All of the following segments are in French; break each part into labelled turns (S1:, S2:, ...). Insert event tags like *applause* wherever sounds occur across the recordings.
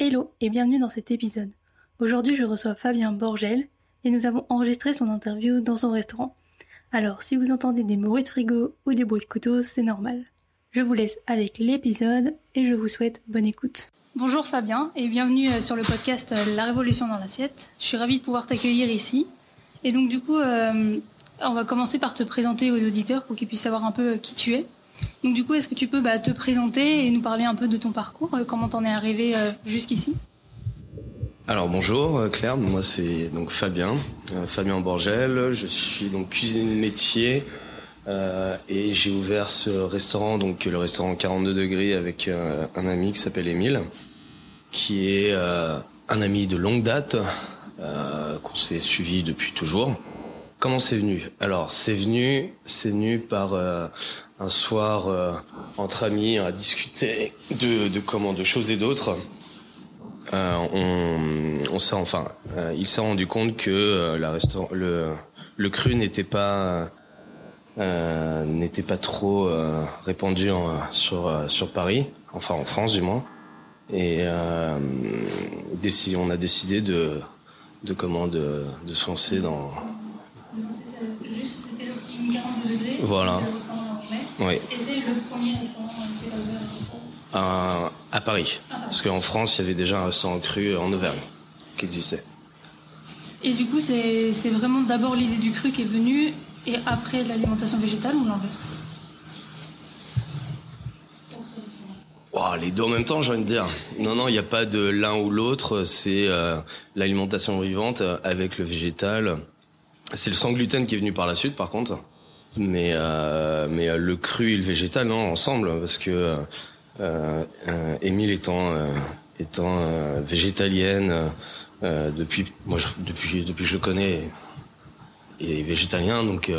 S1: Hello et bienvenue dans cet épisode. Aujourd'hui je reçois Fabien Borgel et nous avons enregistré son interview dans son restaurant. Alors si vous entendez des bruits de frigo ou des bruits de couteau, c'est normal. Je vous laisse avec l'épisode et je vous souhaite bonne écoute. Bonjour Fabien et bienvenue euh, sur le podcast euh, La Révolution dans l'assiette. Je suis ravie de pouvoir t'accueillir ici. Et donc du coup, euh, on va commencer par te présenter aux auditeurs pour qu'ils puissent savoir un peu qui tu es. Donc du coup, est-ce que tu peux bah, te présenter et nous parler un peu de ton parcours, euh, comment t'en es arrivé euh, jusqu'ici?
S2: Alors bonjour euh, Claire, moi c'est donc Fabien, Fabien Borgel, je suis donc cuisinier métier et j'ai ouvert ce restaurant, donc le restaurant 42 degrés avec un ami qui s'appelle Émile, qui est un ami de longue date, qu'on s'est suivi depuis toujours. Comment c'est venu? Alors c'est venu, c'est venu par un soir euh, entre amis à discuter de, de comment de choses et d'autres. Euh, on, on s'est enfin, euh, il s'est rendu compte que euh, le cru n'était pas n'était pas trop répandu sur sur Paris, enfin en France du moins. Et on a décidé de de comment de, de se lancer dans. Voilà. Oui. Et c'est le premier restaurant qui ouvert à, à Paris. Parce qu'en France, il y avait déjà un restaurant cru en Auvergne qui existait.
S1: Et du coup, c'est vraiment d'abord l'idée du cru qui est venue et après l'alimentation végétale ou l'inverse
S2: les deux en même temps, j'ai envie de dire. Non, non, il n'y a pas de l'un ou l'autre. C'est euh, l'alimentation vivante avec le végétal. C'est le sans gluten qui est venu par la suite, par contre mais euh, mais euh, le cru et le végétal non ensemble parce que euh, Émile étant étant végétalienne depuis moi depuis depuis que je le connais et végétalien donc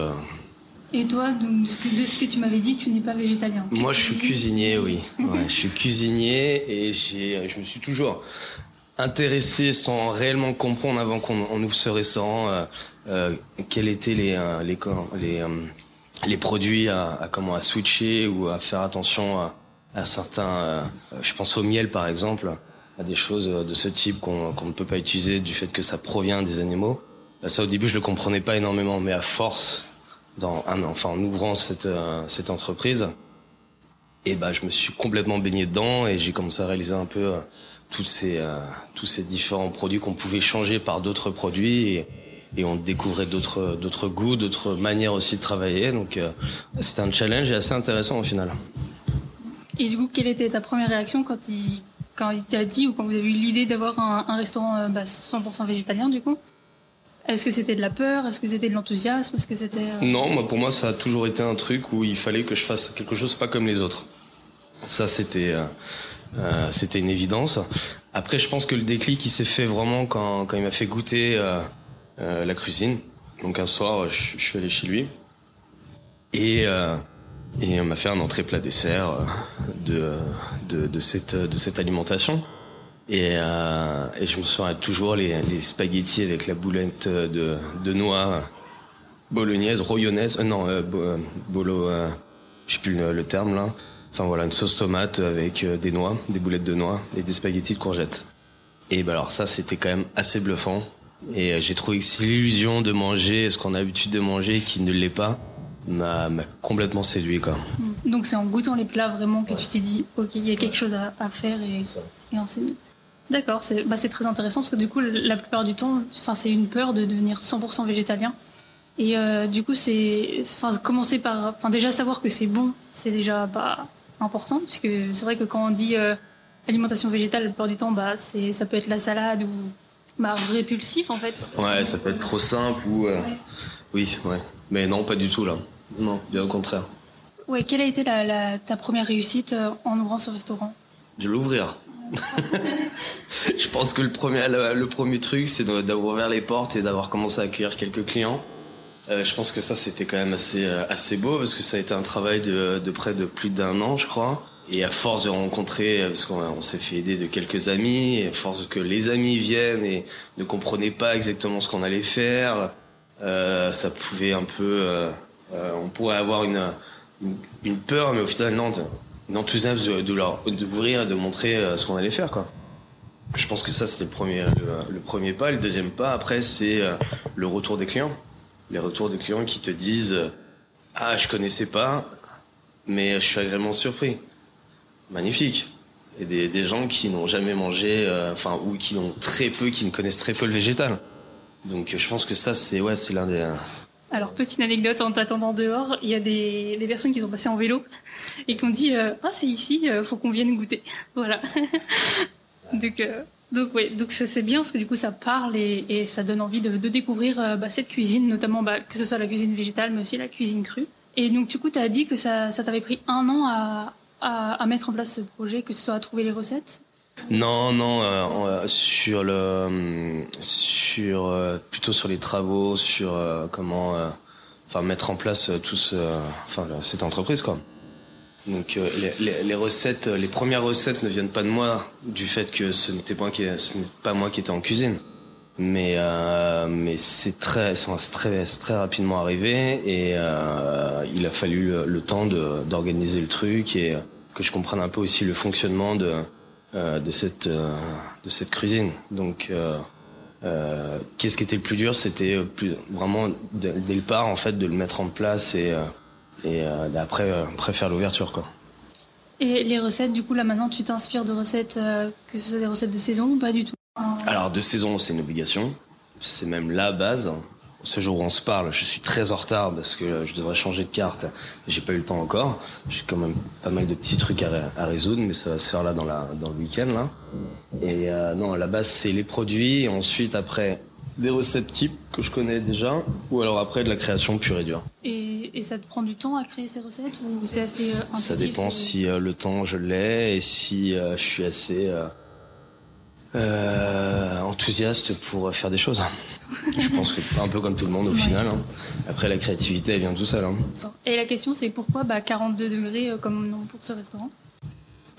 S1: et toi, donc, de, ce que, tu m'avais dit, tu n'es pas végétalien.
S2: Moi, je suis cuisinier, oui. Ouais, je suis cuisinier et j'ai, je me suis toujours intéressé sans réellement comprendre avant qu'on ouvre ce restaurant euh, euh, quels étaient les les les, les, les produits à, comment à switcher ou à faire attention à, certains. Euh, je pense au miel par exemple, à des choses de ce type qu'on qu'on ne peut pas utiliser du fait que ça provient des animaux. Ça au début je le comprenais pas énormément, mais à force, dans un, enfin en ouvrant cette euh, cette entreprise, et bah je me suis complètement baigné dedans et j'ai commencé à réaliser un peu euh, tous ces tous ces différents produits qu'on pouvait changer par d'autres produits. Et, et on découvrait d'autres d'autres goûts, d'autres manières aussi de travailler. Donc euh, c'était un challenge et assez intéressant au final.
S1: Et du coup, quelle était ta première réaction quand il quand il t'a dit ou quand vous avez eu l'idée d'avoir un, un, restaurant euh, bah, 100% végétalien du coup? Est-ce que c'était de la peur? Est-ce que c'était de l'enthousiasme? Est-ce que c'était euh...
S2: Non, moi pour moi ça a toujours été un truc où il fallait que je fasse quelque chose pas comme les autres. Ça c'était euh, euh, c'était une évidence. Après, je pense que le déclic il s'est fait vraiment quand, quand il m'a fait goûter euh, euh, la cuisine. Donc un soir, je, je, suis allé chez lui et euh, et on m'a fait un entrée plat dessert euh, de, de, de cette de cette alimentation. Et, euh, et je me souviens toujours les, les spaghettis avec la boulette de, de noix bolognaise, royonnaise, euh, non, euh, bolo, euh, je sais plus le, le, terme là. Enfin voilà, une sauce tomate avec des noix, des boulettes de noix et des spaghettis de courgettes. Et bah alors ça, c'était quand même assez bluffant. Et euh, j'ai trouvé que c'est l'illusion de manger ce qu'on a l'habitude de manger qui ne l'est pas m'a complètement séduit quoi.
S1: Mm. Donc c'est en goûtant les plats vraiment que ouais. tu t'es dit ok il y a quelque chose à, à faire et, et enseigner. D'accord, c'est bah, très intéressant parce que du coup la plupart du temps, c'est une peur de devenir 100% végétalien. Et euh, du coup c'est, commencer par, déjà savoir que c'est bon, c'est déjà pas important puisque c'est vrai que quand on dit euh, alimentation végétale, la plupart du temps bah c'est ça peut être la salade ou bah, répulsif en fait.
S2: Ouais, ça peut être trop simple ou. Euh... Ouais. Oui, ouais. Mais non, pas du tout là. Non, bien au contraire.
S1: Ouais, quelle a été la, la, ta première réussite euh, en ouvrant ce restaurant?
S2: De l'ouvrir. *laughs* Je pense que le premier, le, premier truc, c'est d'avoir ouvert les portes et d'avoir commencé à accueillir quelques clients. Euh, je pense que ça, c'était quand même assez, euh, assez beau parce que ça a été un travail de, près de plus d'un an, je crois. Et à force de rencontrer, parce qu'on s'est fait aider de quelques amis, à force que les amis viennent et ne comprenaient pas exactement ce qu'on allait faire, euh, ça pouvait un peu, euh, euh, on pourrait avoir une, peur, mais au final non, une enthousiasme de, de leur d'ouvrir et de montrer ce qu'on allait faire, quoi. Je pense que ça c'était le premier, le, premier pas. Le deuxième pas après c'est le retour des clients, les retours des clients qui te disent ah je connaissais pas, mais je suis agréablement surpris magnifique. Et des, gens qui n'ont jamais mangé, euh, enfin, ou qui ont très peu, qui ne connaissent très peu le végétal. Donc je pense que ça, c'est ouais, l'un des. Euh,
S1: Alors, petite anecdote en t'attendant dehors, il y a des, des, personnes qui sont passées en vélo et qui ont dit euh, Ah, c'est ici, faut qu'on vienne goûter. voilà. *laughs* donc, donc, ouais, donc c'est bien parce que du coup, ça parle et, ça donne envie de, découvrir bah, cette cuisine, notamment bah, que ce soit la cuisine végétale, mais aussi la cuisine crue. Et donc, du coup, tu as dit que ça, t'avait pris un an à, mettre en place ce projet, que ce soit à trouver les recettes?
S2: Non, non, euh, sur le, sur euh, plutôt sur les travaux, sur euh, comment, enfin mettre en place tout ce, enfin cette entreprise quoi. Donc les, les, recettes, les premières recettes ne viennent pas de moi, du fait que ce n'était pas, moi qui étais en cuisine. Mais mais c'est très, très, très rapidement arrivé et il a fallu le, temps d'organiser le truc et que je comprenne un peu aussi le fonctionnement de euh, cette euh, de cette cuisine. Donc euh, qu'est-ce qui était le plus dur? C'était vraiment dès le départ en fait de le mettre en place et et après après faire l'ouverture quoi.
S1: Et les recettes, du coup, là maintenant, tu t'inspires de recettes, que ce soit des recettes de saison ou pas du tout?
S2: Alors, de saison, c'est une obligation. C'est même la base ce jour où on se parle, je suis très en retard parce que je devrais changer de carte. J'ai pas eu le temps encore. J'ai quand même pas mal de petits trucs à, à, résoudre, mais ça va se faire là dans, la, dans le week-end là. Et euh, non, la base c'est les produits, et ensuite après des recettes types que je connais déjà, ou alors après de la création pure et dure.
S1: Et, et ça te prend du temps à créer ces recettes ou c'est assez
S2: euh, Ça dépend euh si euh, le temps je l'ai et si je suis assez euh, enthousiaste pour faire des choses. *laughs* Je pense que un peu comme tout le monde au final. Hein. Après la créativité elle vient tout seul. Hein.
S1: Et la question c'est pourquoi bah, 42 degrés euh, comme nom pour ce restaurant?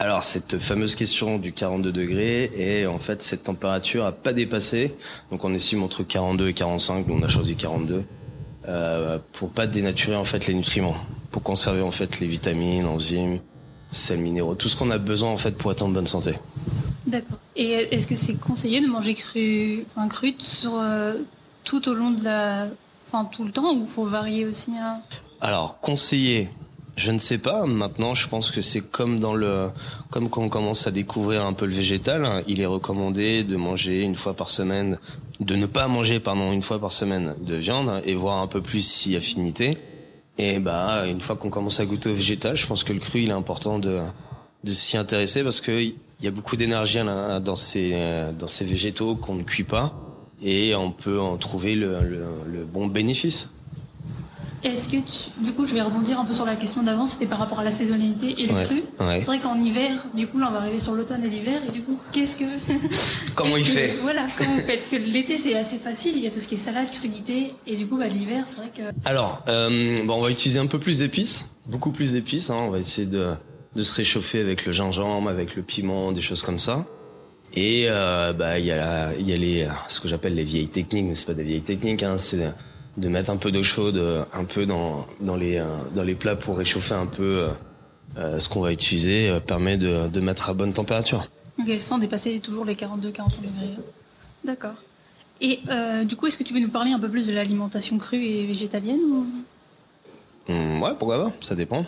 S2: Alors cette fameuse question du 42 degrés et en fait cette température a pas dépassé. Donc on estime entre 42 et 45 donc on a choisi 42 euh, pour pas dénaturer en fait les nutriments. Pour conserver en fait les vitamines enzymes sels minéraux tout ce qu'on a besoin en fait pour être en bonne santé.
S1: D'accord. Et est-ce que c'est conseillé de manger cru, enfin, cru sur, euh, tout au long de la, enfin tout le temps ou faut varier aussi hein?
S2: Alors conseillé, je ne sais pas. Maintenant, je pense que c'est comme dans le, comme quand on commence à découvrir un peu le végétal, hein, il est recommandé de manger une fois par semaine, de ne pas manger pardon une fois par semaine de viande et voir un peu plus si affinité. Et bah une fois qu'on commence à goûter au végétal, je pense que le cru il est important de de s'y intéresser parce que il y a beaucoup d'énergie dans ces dans ces végétaux qu'on ne cuit pas et on peut en trouver le, le, bon bénéfice.
S1: Est-ce que tu, du coup, je vais rebondir un peu sur la question d'avant, c'était par rapport à la saisonnalité et le cru. C'est vrai qu'en hiver, du coup, là, on va arriver sur l'automne et l'hiver, et du coup, qu'est-ce que *laughs*
S2: comment il fait?
S1: Voilà, comment vous faites Parce que l'été, c'est assez facile, il y a tout ce qui est salade, crudité, et du coup, bah, l'hiver, c'est vrai que.
S2: Alors, euh, bon, on va utiliser un peu plus d'épices, beaucoup plus d'épices. Hein, on va essayer de de se réchauffer avec le gingembre, avec le piment, des choses comme ça. Et euh, bah il y a il y a les ce que j'appelle les vieilles techniques, mais c'est pas des vieilles techniques, hein, c'est de mettre un peu d'eau chaude, un peu dans dans les euh, dans les plats pour réchauffer un peu euh, ce qu'on va utiliser, permet de de mettre à bonne température.
S1: Ok, sans dépasser toujours les 42-45 degrés. D'accord. Et du coup, est-ce que tu peux nous parler un peu plus de l'alimentation crue et végétalienne ou...
S2: Mmh, ouais, pourquoi pas, ça dépend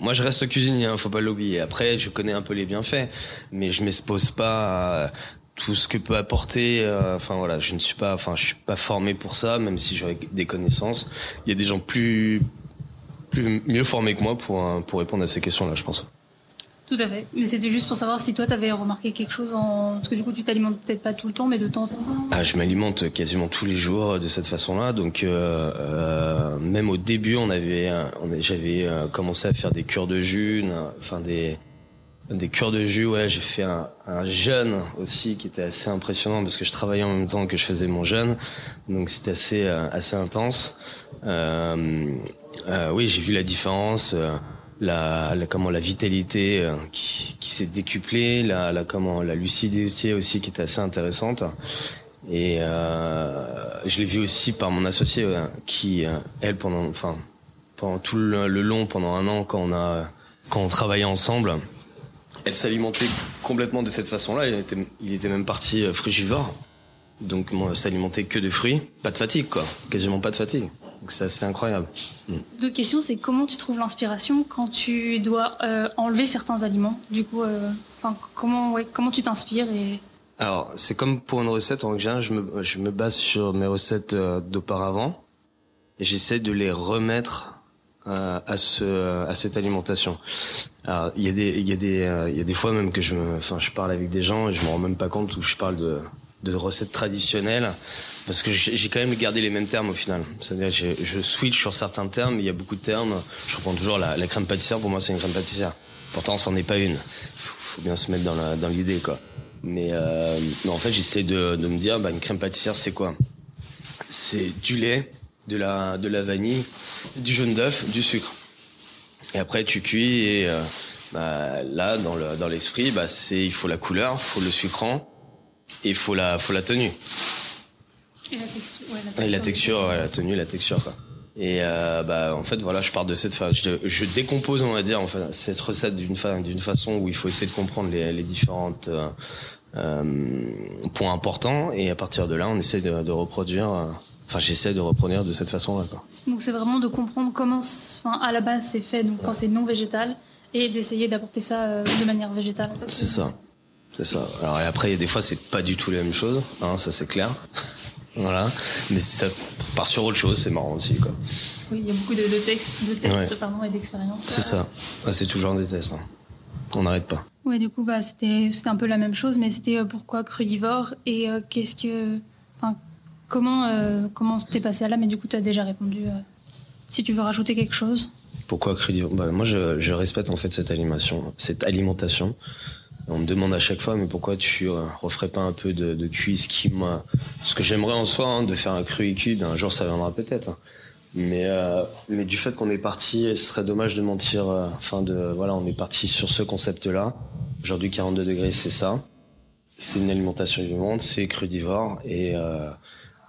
S2: moi, je reste cuisinier, hein, faut pas l'oublier. Après, je connais un peu les bienfaits, mais je m'expose pas à tout ce que peut apporter. Euh, enfin voilà, je ne suis pas, enfin, je suis pas formé pour ça, même si j'aurais des connaissances. Il y a des gens plus, plus mieux formés que moi pour euh, pour répondre à ces questions-là, je pense.
S1: Tout à fait. Mais c'était juste pour savoir si toi, tu avais remarqué quelque chose en... Parce que du coup, tu t'alimentes peut-être pas tout le temps, mais de temps en temps.
S2: Ah, je m'alimente quasiment tous les jours de cette façon-là. Donc, euh, euh, même au début, on avait, on j'avais euh, commencé à faire des cures de jeûne, enfin des, Des cures de jus, ouais, j'ai fait un, un, jeûne aussi qui était assez impressionnant parce que je travaillais en même temps que je faisais mon jeûne, donc c'était assez euh, assez intense. Euh, euh, oui, j'ai vu la différence, euh, la, la, comment la vitalité euh, qui, qui s'est décuplée, la, la comment la lucidité aussi qui était assez intéressante. Et je l'ai vu aussi par mon associé qui, elle, pendant, enfin, pendant tout le, le long, pendant un an, quand on a quand on travaillait ensemble elle s'alimentait complètement de cette façon-là. Il était, il était même parti euh, frugivore. Donc moi, s'alimentait que de fruits, pas de fatigue quoi, quasiment pas de fatigue. Donc c'est assez incroyable.
S1: Mm. L'autre question, c'est comment tu trouves l'inspiration quand tu dois euh, enlever certains aliments? Du coup, euh, comment, ouais, comment tu t'inspires et
S2: alors, c'est comme pour une recette, en général, je me, je me base sur mes recettes euh, d'auparavant et j'essaie de les remettre à ce à cette alimentation. Alors il y a des il y a des euh, il y a des fois même que je enfin je parle avec des gens et je me rends même pas compte où je parle de recettes traditionnelles parce que j'ai quand même gardé les mêmes termes au final. C'est-à-dire je, switch sur certains termes, il y a beaucoup de termes. Je reprends toujours la, la crème pâtissière. Pour moi, c'est une crème pâtissière. Pourtant, c'en est pas une. Faut, faut bien se mettre dans l'idée quoi. Mais, euh, en fait, j'essaie de, de me dire, bah, une crème pâtissière, c'est quoi? C'est du lait, de la, de la vanille, du jaune d'œuf, du sucre. Et après, tu cuis et euh, bah, là, dans le dans l'esprit, bah, c'est il faut la couleur, il faut le sucrant et il faut la faut la tenue.
S1: Et la texture, ouais, la texture,
S2: et la, texture ouais, la tenue, la texture quoi. Et euh, bah en fait voilà, je pars de cette je, je, décompose on va dire en fait cette recette d'une fa d'une façon où il faut essayer de comprendre les, les différentes euh, points importants et à partir de là on essaie de, de reproduire enfin j'essaie de reproduire de cette façon-là.
S1: Donc c'est vraiment de comprendre comment, enfin à la base c'est fait, donc quand c'est non végétal, et d'essayer d'apporter ça euh, de manière végétale.
S2: C'est ça, c'est ça. Alors et après il y a des fois c'est pas du tout la même chose, hein, ça c'est clair. *laughs* voilà, mais ça part sur autre chose, c'est marrant aussi quoi.
S1: Oui, il y a beaucoup de, de tests, de tests ouais. pardon, et d'expériences.
S2: C'est ça, ah, c'est toujours des tests. Hein. On n'arrête pas.
S1: Ouais, du coup bah c'était un peu la même chose, mais c'était euh, pourquoi crudivore et euh, qu'est-ce que, Comment euh, comment t'es passé à là Mais du coup, tu as déjà répondu. Euh, si tu veux rajouter quelque chose.
S2: Pourquoi crudivore bah, Moi, je, respecte en fait cette alimentation. Cette alimentation. On me demande à chaque fois, mais pourquoi tu euh, referais pas un peu de, de cuisse qui moi, ce que j'aimerais en soi, hein, de faire un cru et cuit, un jour ça viendra peut-être. Hein. Mais euh, mais du fait qu'on est parti, ce serait dommage de mentir. Enfin de voilà, on est parti sur ce concept-là. Aujourd'hui, 42 degrés, c'est ça. C'est une alimentation vivante, c'est crudivore et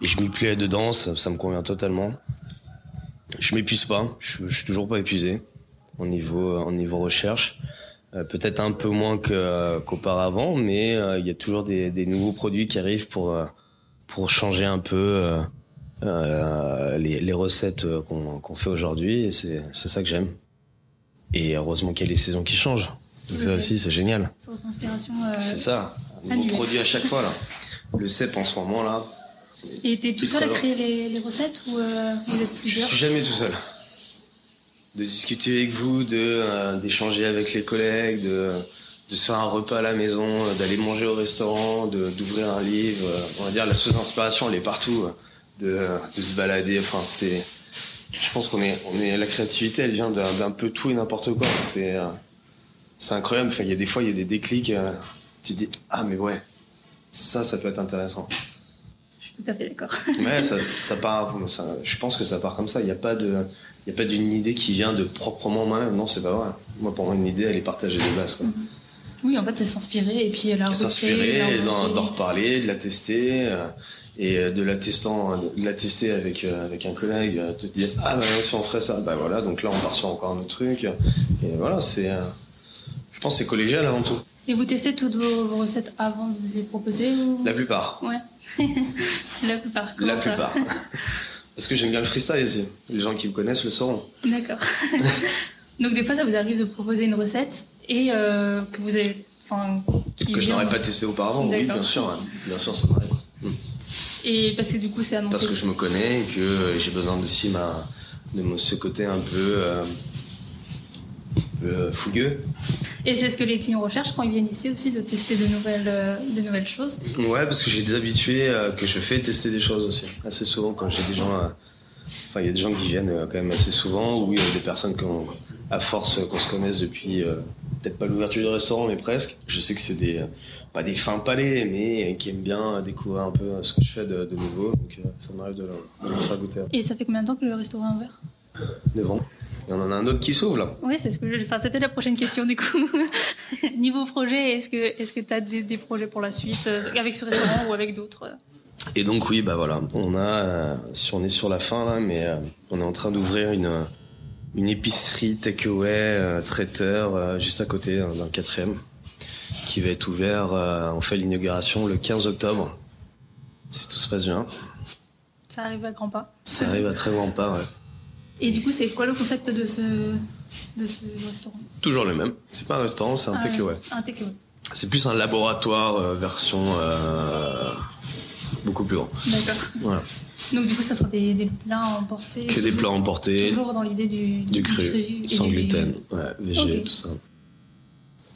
S2: et je m'y plais dedans, ça, ça, me convient totalement. Je m'épuise pas, je, je, suis toujours pas épuisé au niveau, au niveau recherche. Euh, Peut-être un peu moins qu'auparavant, qu mais euh, il y a toujours des, des, nouveaux produits qui arrivent pour, euh, pour changer un peu euh, les, les, recettes qu'on qu fait aujourd'hui. Et c'est ça que j'aime. Et heureusement qu'il y a les saisons qui changent. Donc ça aussi, c'est génial.
S1: Source d'inspiration.
S2: c'est ça. Un nouveau produit à chaque fois là. Le cep en ce moment là,
S1: et t'es tout seul à créer les, les, recettes ou euh, vous êtes plusieurs
S2: Je suis jamais tout seul. De discuter avec vous, de euh, d'échanger avec les collègues, de de se faire un repas à la maison, d'aller manger au restaurant, d'ouvrir un livre. On va dire la source d'inspiration, elle est partout. De, de se balader. Enfin, c'est. Je pense qu'on est, on est, la créativité, elle vient d'un peu tout et n'importe quoi. C'est, euh, c'est incroyable. Enfin, il y a des fois, il y a des déclics. Euh, tu te dis, ah mais ouais, ça, ça peut être intéressant
S1: tout à fait d'accord.
S2: ouais, ça, *laughs* ça part, ça, je pense que ça part comme ça. Il n'y a pas de, il y a pas d'une idée qui vient de proprement moi-même. Non, c'est pas vrai. Moi, pour moi, une idée, elle est partagée de base. Quoi. Mm
S1: -hmm. Oui, en fait, c'est s'inspirer et puis la
S2: S'inspirer, d'en reparler, de la tester. Euh, et euh, de la testant, de la tester avec, euh, avec un collègue, euh, te dire, ah bah si on ferait ça, bah voilà, donc là on part sur encore un autre truc. Et voilà, c'est, euh, je pense c'est collégial avant tout.
S1: Et vous testez toutes vos, vos recettes avant de les proposer ou...
S2: La plupart.
S1: Ouais. *laughs* la plupart.
S2: La ça plupart. *laughs* Parce que j'aime bien le freestyle aussi. Les gens qui me connaissent le sauront.
S1: D'accord. *laughs* Donc des fois, ça vous arrive de proposer une recette et euh, que vous avez, enfin,
S2: que je n'aurais pas testé auparavant. Oui, bien sûr, hein. bien sûr, ça m'arrive.
S1: Hmm. Et parce que du coup, c'est annoncé.
S2: Parce que je me connais et que j'ai besoin aussi ma, de ce côté un peu. Euh, euh, fougueux.
S1: Et c'est ce que les clients recherchent quand ils viennent ici aussi, de tester de nouvelles, euh, de nouvelles choses
S2: Ouais, parce que j'ai des habitués euh, que je fais tester des choses aussi. Assez souvent, quand j'ai des gens. Enfin, il y a des gens qui viennent quand même assez souvent, ou il y a des personnes qui ont, à force qu'on se connaisse depuis peut-être pas l'ouverture du restaurant, mais presque. Je sais que c'est des pas des fins palais, mais qui aiment bien découvrir un peu ce que je fais de, nouveau. Donc ça m'arrive de, leur faire goûter.
S1: Et ça fait combien de temps que le restaurant est ouvert?
S2: 9 ans. Et on en a un autre qui s'ouvre là.
S1: Oui, c'est ce que je... enfin, c'était la prochaine question du coup. *laughs* Niveau projet, est-ce que est-ce que tu as des, projets pour la suite euh, avec ce restaurant ou avec d'autres
S2: Et donc oui, bah voilà, on a euh, si on est sur la fin là, mais euh, on est en train d'ouvrir une une épicerie takeaway traiteur juste à côté hein, dans le quatrième qui va être ouvert. on fait l'inauguration le 15 octobre si tout se passe bien.
S1: Ça arrive à grands pas.
S2: Ça arrive à très grands pas, ouais.
S1: Et du coup, c'est quoi le concept de ce, de ce restaurant?
S2: Toujours le même. C'est pas un restaurant, c'est un ah, takeaway.
S1: Un takeaway.
S2: C'est plus un laboratoire euh, version euh, beaucoup plus grand.
S1: D'accord.
S2: Voilà.
S1: Donc du coup, ça sera des, des plats emportés.
S2: Que des plats emportés.
S1: Toujours dans l'idée du,
S2: du, cru, sans gluten, ouais, végé, tout ça.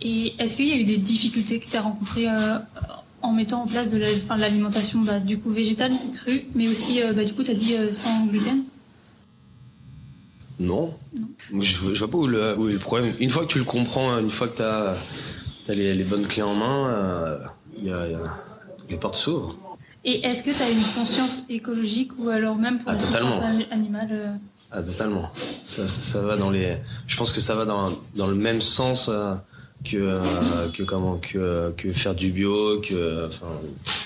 S1: Et est-ce qu'il y a eu des difficultés que tu as rencontrées euh, en mettant en place de l'alimentation bah, du coup végétale, crue, mais aussi bah, du coup tu as dit sans gluten?
S2: Non. Je, vois pas où, le, est le problème. Une fois que tu le comprends, une fois que tu as, les, bonnes clés en main, euh, y a, les portes s'ouvrent.
S1: Et est-ce que tu as une conscience écologique ou alors même pour
S2: ah,
S1: la
S2: souffrance
S1: animale euh
S2: Ah, totalement. Ça, ça, va dans les. Je pense que ça va dans, dans le même sens euh, que, que, comment, que, que faire du bio, que. Enfin,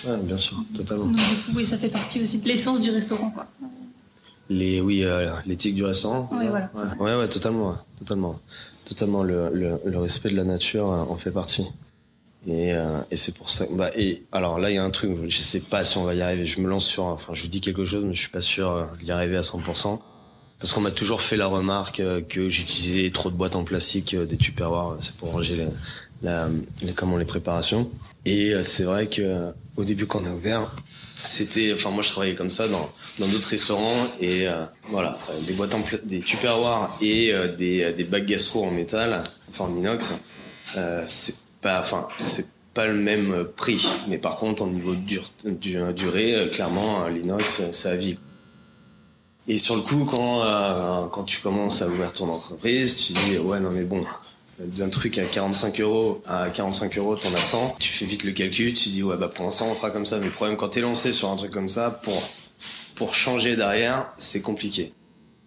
S2: ouais, bien sûr, totalement.
S1: Donc, du coup, oui, ça fait partie aussi de l'essence du restaurant, quoi
S2: les oui euh, l'éthique du restaurant.
S1: Oui, voilà,
S2: ouais. ouais. totalement totalement. Totalement le, le, respect de la nature euh, en fait partie. Et, euh, et c'est pour ça bah et alors là il y a un truc je sais pas si on va y arriver je me lance sur enfin je vous dis quelque chose mais je suis pas sûr d'y arriver à 100% parce qu'on m'a toujours fait la remarque que j'utilisais trop de boîtes en plastique des tupperwares c'est pour ranger les, la, les, comment les préparations. Et c'est vrai que au début quand on a ouvert c'était, enfin moi je travaillais comme ça dans d'autres restaurants et euh, voilà des boîtes en des tupperwares et euh, des des bacs gastro en métal, enfin en inox, euh, c'est pas, le même prix, mais par contre au niveau du, durée, clairement l'inox ça a vie. Et sur le coup, quand, quand tu commences à ouvrir ton entreprise, tu dis ouais non mais bon, d'un truc à 45 euros à 45 euros, t'en as 100. Tu fais vite le calcul, tu dis ouais bah pour l'instant on fera comme ça. Mais le problème quand t'es lancé sur un truc comme ça, pour pour changer derrière, c'est compliqué.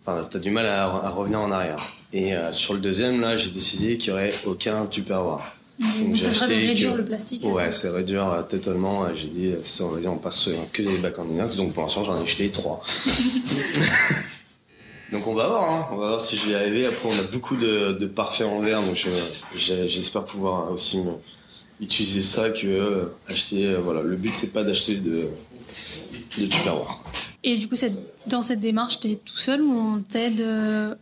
S2: Enfin t'as du mal à, revenir en arrière. Et euh, sur le deuxième là, j'ai décidé qu'il y aurait aucun tupperware.
S1: Donc, ça serait de réduire le plastique.
S2: Ouais, c'est réduire euh, totalement. J'ai dit, ça, on va dire, on passe que des bacs en inox. Donc pour l'instant, j'en ai acheté trois. *laughs* Donc on va voir, hein. on va voir si je vais y arriver. Après, on a beaucoup de, de parfait en verre, donc j'espère pouvoir aussi utiliser ça que euh, acheter. Euh, voilà, le but c'est pas d'acheter de, de tupperware.
S1: Et du coup, dans cette démarche, t'es tout seul ou on t'aide euh,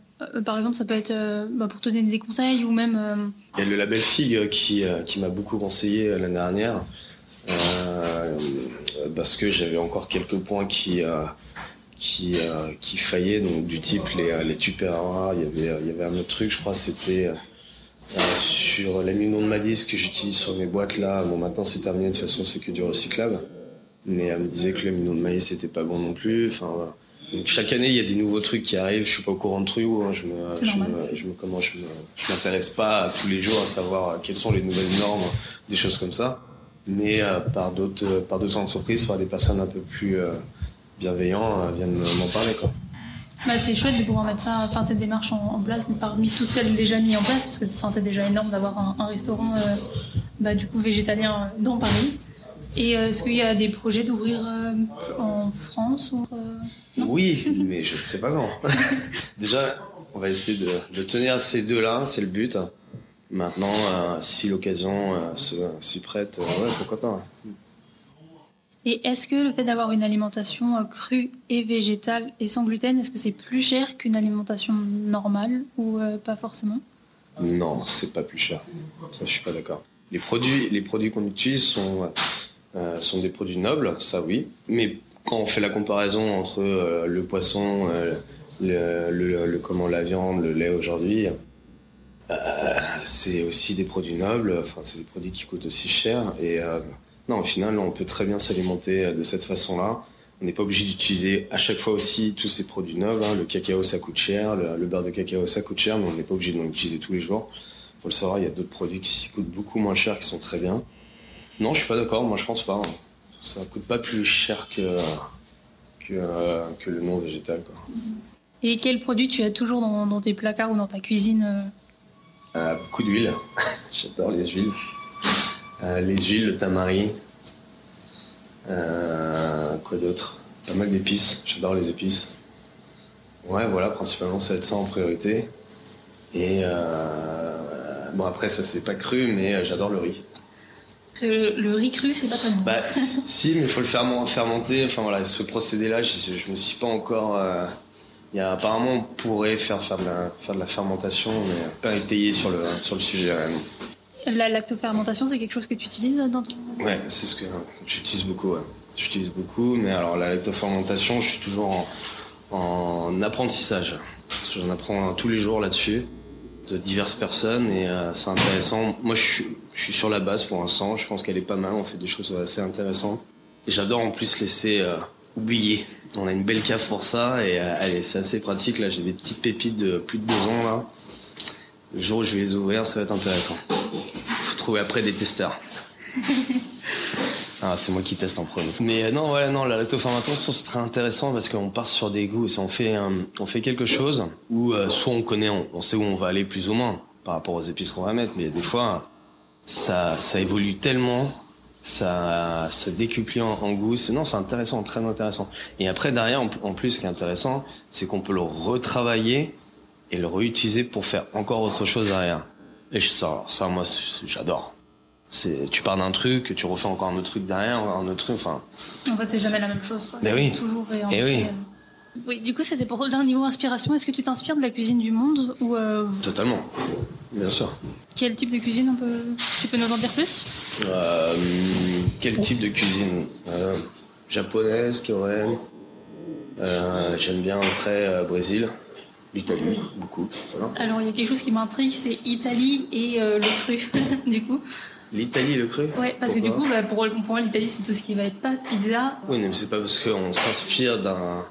S1: Par exemple, ça peut être bah, pour te donner des conseils ou même.
S2: Il y a le label Fig qui, qui m'a beaucoup conseillé l'année dernière parce que j'avais encore quelques points qui qui, euh, qui faillait, donc du type les, euh, les. Il y avait, euh, il y avait un autre truc, je crois, c'était sur l'amidon de malice que j'utilise sur mes boîtes là. Bon, maintenant c'est terminé, de toute façon, c'est que du recyclable. Mais elle me disait que l'amidon de maïs c'était pas bon non plus. Enfin, Donc, chaque année, il y a des nouveaux trucs qui arrivent. Je suis pas au courant de trucs. Hein. Je me, je me, je me, comment, je m'intéresse pas tous les jours à savoir quelles sont les nouvelles normes, des choses comme ça. Mais par d'autres, par d'autres entreprises, par des personnes un peu plus bienveillants euh, viennent m'en parler. Quoi.
S1: Bah, c'est chouette de pouvoir mettre ça, enfin cette démarche en, place parmi toutes celles déjà mises en place parce que enfin c'est déjà énorme d'avoir un, restaurant euh, bah, du coup végétalien dans Paris. Et euh, est-ce qu'il y a des projets d'ouvrir en France ou
S2: Oui, *laughs* mais je ne sais pas quand. *laughs* déjà, on va essayer de, de tenir ces deux-là, c'est le but. Maintenant, si l'occasion s'y prête, ouais, pourquoi pas.
S1: Et est-ce que le fait d'avoir une alimentation euh, crue et végétale et sans gluten, est-ce que c'est plus cher qu'une alimentation normale ou euh, pas forcément?
S2: Non, c'est pas plus cher. Ça, je suis pas d'accord. Les produits, les produits qu'on utilise sont, euh, sont des produits nobles, ça oui. Mais quand on fait la comparaison entre le poisson, le, comment, la viande, le lait aujourd'hui, c'est aussi des produits nobles. Enfin, c'est des produits qui coûtent aussi cher et non, au final, on peut très bien s'alimenter euh, de cette façon-là, On n'est pas obligé d'utiliser à chaque fois aussi tous ces produits neufs. hein. Le cacao, ça coûte cher. Le, le beurre de cacao, ça coûte cher, mais on n'est pas obligé d'en utiliser tous les jours. Faut le savoir, il y a d'autres produits qui coûtent beaucoup moins cher, qui sont très bien. Non, je suis pas d'accord. Moi, je pense pas. hein. Ça coûte pas plus cher que que, euh, que le non végétal. Quoi.
S1: Et quel produit tu as toujours dans, dans tes placards ou dans ta cuisine Euh,
S2: beaucoup d'huile. *laughs* J'adore les huiles. Euh, les huiles, le tamari. Euh, quoi d'autre? Pas mal d'épices. J'adore les épices. Ouais, voilà, principalement, ça va être ça en priorité. Et euh, bon, après, ça, c'est pas cru, mais j'adore le riz.
S1: Euh, Le riz cru, c'est pas très bon.
S2: Bah, si, mais il faut le ferment- fermenter. Enfin, voilà, ce procédé-là, je, je me suis pas encore. euh, il y a, apparemment, on pourrait faire, faire, de la, faire de la fermentation, mais pas étayer sur le, sur le sujet. ouais.
S1: La lactofermentation, c'est quelque chose que tu utilises dans ton...
S2: Ouais, c'est ce que j'utilise beaucoup. J'utilise beaucoup, mais alors la lactofermentation, je suis toujours en, en apprentissage. J'en apprends tous les jours là-dessus, de diverses personnes, et euh, c'est intéressant. Moi, je suis, sur la base pour l'instant. Je pense qu'elle est pas mal. On fait des choses assez intéressantes. Et j'adore en plus laisser euh, oublier. On a une belle cave pour ça, et euh, c'est assez pratique. Là, j'ai des petites pépites de plus de deux ans là. Le jour où je vais les ouvrir, ça va être intéressant. Après des testeurs. *laughs* Ah, c'est moi qui teste en premier. Mais euh, non, ouais, non, la lactofermentation c'est très intéressant parce qu'on part sur des goûts. Si on fait, euh, on fait quelque chose où euh, soit on connaît, on, on sait où on va aller plus ou moins par rapport aux épices qu'on va mettre, mais des fois ça, ça évolue tellement, ça, ça décuple en, en goût. C'est non, c'est intéressant, très intéressant. Et après derrière, en, en plus, ce qui est intéressant, c'est qu'on peut le retravailler et le réutiliser pour faire encore autre chose derrière. Et je, ça, ça moi, j'adore. C'est, tu pars d'un truc, tu refais encore un autre truc derrière, un autre truc, enfin.
S1: En fait, c'est jamais la même chose. Quoi. C'est
S2: oui.
S1: toujours.
S2: Eh oui.
S1: Oui, du coup, c'était pour d'un niveau inspiration. Est-ce que tu t'inspires de la cuisine du monde ou euh,
S2: Totalement. Bien sûr.
S1: quel type de cuisine on peut... Tu peux nous en dire plus?
S2: Euh, quel type de cuisine? Euh, Japonaise, coréenne. Euh, j'aime bien après euh, Brésil, l'Italie, beaucoup. Voilà.
S1: Alors, il y a quelque chose qui m'intrigue, c'est Italie et euh, le cru, *laughs* du coup.
S2: L'Italie, le cru
S1: Ouais, parce que du coup, bah, pour, pour moi, l'Italie, c'est tout ce qui va être pâte, pizza.
S2: Oui, mais c'est pas parce qu'on s'inspire d'un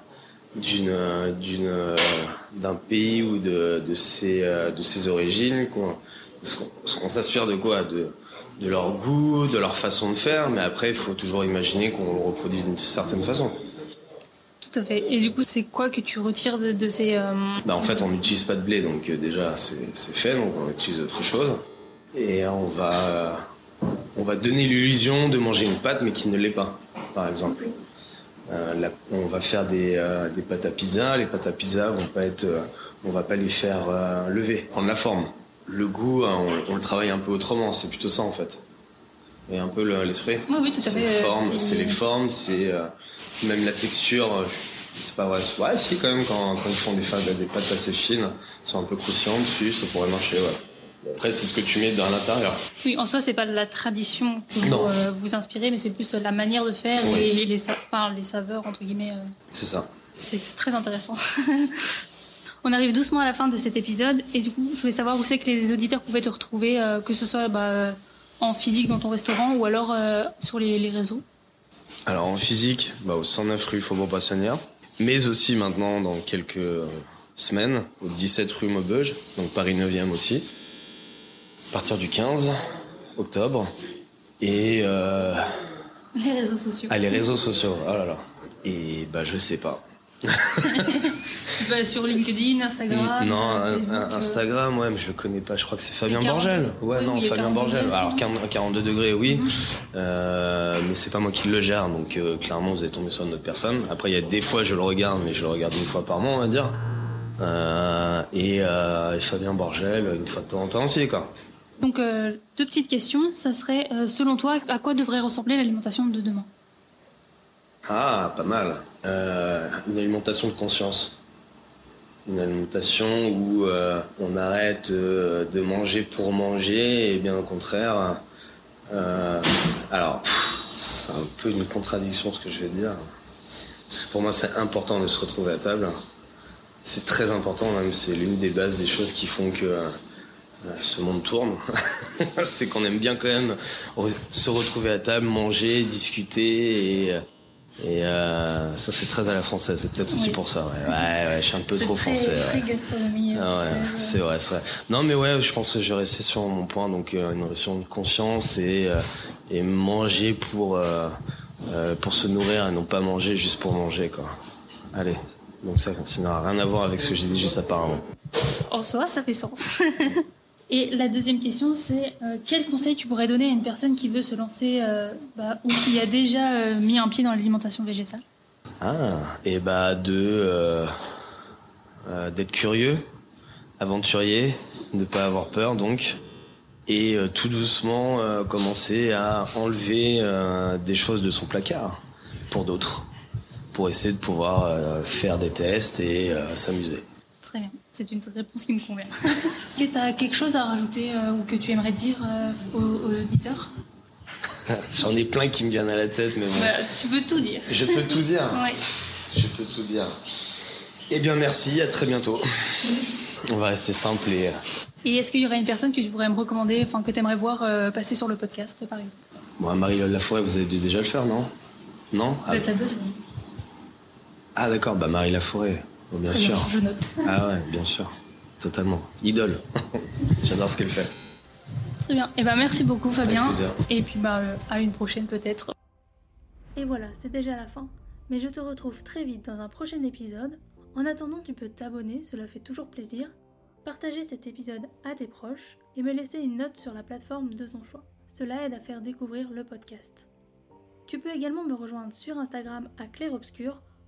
S2: d'une d'une d'un pays ou de de ses euh, de ses origines qu'on parce qu'on on s'inspire de quoi? De de leur goût, de leur façon de faire, mais après il faut toujours imaginer qu'on le reproduit d'une certaine façon.
S1: Tout à fait. Et du coup, c'est quoi que tu retires de, de ces... euh,
S2: Bah en fait on n'utilise pas de blé donc euh, déjà c'est fait donc on utilise autre chose et on va on va donner l'illusion de manger une pâte mais qui ne l'est pas par exemple. Euh, la- on va faire des, euh, des pâtes à pizza. Les pâtes à pizza vont pas être, euh, on va pas les faire lever, prendre la forme. Le goût, hein, on, on le travaille un peu autrement. C'est plutôt ça en fait. Et un peu le- l'esprit.
S1: Oui, oui, tout à
S2: C'est
S1: fait.
S2: les
S1: euh,
S2: c'est les formes, c'est euh, même la texture. euh, C'est pas vrai. Ouais, si quand même quand, quand ils font des, fa- des pâtes assez fines, elles sont un peu croustillantes dessus, ça pourrait marcher. Ouais. Après, c'est ce que tu mets dans l'intérieur.
S1: Oui, en soi, c'est pas la tradition que vous euh, vous inspirez, mais c'est plus la manière de faire
S2: Oui.
S1: et les, enfin, les saveurs, entre guillemets. euh,
S2: C'est ça.
S1: C'est très intéressant. *laughs* On arrive doucement à la fin de cet épisode et du coup, je voulais savoir où c'est que les auditeurs pouvaient te retrouver, euh, que ce soit bah, en physique dans ton restaurant ou alors euh, sur les, les réseaux?
S2: Alors en physique, bah, au 109 rue Faubourg Poissonnière, mais aussi maintenant dans quelques euh, semaines au 17 rue Maubeuge, donc Paris 9e aussi, à partir du 15 octobre. Et euh,
S1: Les réseaux sociaux.
S2: ah, les réseaux sociaux, oh là là. Et bah je sais pas.
S1: Bah, sur LinkedIn, Instagram.
S2: non,
S1: euh, Facebook,
S2: un-
S1: euh,
S2: Instagram, ouais, mais je le connais pas. Je crois que c'est Fabien
S1: 42.
S2: Borgel. Ouais,
S1: Oui,
S2: non, Fabien
S1: 42
S2: Borgel.
S1: degrés
S2: Alors
S1: aussi,
S2: 40 42 degrés, oui. Euh, mais c'est pas moi qui le gère, donc euh, clairement vous allez tomber sur une autre personne. Après, il y a des fois je le regarde, mais je le regarde une fois par mois, on va dire. Euh, et, euh, et Fabien Borgel, une fois de temps en temps aussi, quoi.
S1: Donc, euh, deux petites questions. Ça serait, euh, selon toi, à quoi devrait ressembler l'alimentation de demain?
S2: Ah, pas mal. Euh, une alimentation de conscience. Une alimentation où euh, on arrête euh, de manger pour manger et bien au contraire. alors, c'est un peu une contradiction ce que je vais dire. Parce que pour moi, c'est important de se retrouver à table. C'est très important, même. C'est l'une des bases des choses qui font que ce monde tourne. *laughs* c'est qu'on aime bien quand même se retrouver à table, manger, discuter et. Et euh, ça, c'est très à la française. C'est peut-être aussi pour ça. Ouais, ouais, ouais, je suis un peu trop
S1: très,
S2: français.
S1: très
S2: ouais.
S1: gastronomie.
S2: Ah ouais, c'est vrai, c'est vrai. Non, mais ouais, je pense que je vais rester sur mon point, donc euh, une notion de conscience et, euh, et manger pour, euh, euh, pour se nourrir et non pas manger juste pour manger, quoi. Allez, donc ça, ça n'a rien à voir avec ce que j'ai dit juste apparemment.
S1: En soi, ça fait sens. *laughs* Et la deuxième question, c'est euh, quel conseil tu pourrais donner à une personne qui veut se lancer euh, bah, ou qui a déjà euh, mis un pied dans l'alimentation végétale?
S2: Ah, et bah de euh, d'être curieux, aventurier, ne pas avoir peur donc, et tout doucement commencer à enlever des choses de son placard pour d'autres, pour essayer de pouvoir faire des tests et s'amuser.
S1: Très bien, c'est une réponse qui me convient. *laughs* Est-ce que tu as quelque chose à rajouter euh, ou que tu aimerais dire euh, aux, aux auditeurs? *laughs*
S2: J'en ai plein qui me viennent à la tête, mais bon.
S1: Bah, Tu peux tout dire.
S2: Je peux tout dire.
S1: Ouais.
S2: Je peux tout dire. Eh bien merci, à très bientôt. *laughs* On va rester simple et... euh,
S1: Et est-ce qu'il y aurait une personne que tu pourrais me recommander, enfin que tu aimerais voir euh, passer sur le podcast, par exemple?
S2: Bon, Marie-Laure Laforêt, vous avez dû déjà le faire, non? Non?
S1: Vous
S2: ah,
S1: êtes la deuxième.
S2: ah, d'accord, bah Marie Laforêt, oh, bien sûr.
S1: je note.
S2: Ah ouais, bien sûr. Totalement. Idole. *laughs* J'adore ce qu'elle fait.
S1: Très bien. Et ben merci beaucoup Fabien. Et puis bah euh, à une prochaine peut-être. Et voilà, c'est déjà la fin. Mais je te retrouve très vite dans un prochain épisode. En attendant, tu peux t'abonner, cela fait toujours plaisir. Partager cet épisode à tes proches et me laisser une note sur la plateforme de ton choix. Cela aide à faire découvrir le podcast. Tu peux également me rejoindre sur Instagram à Claire Obscur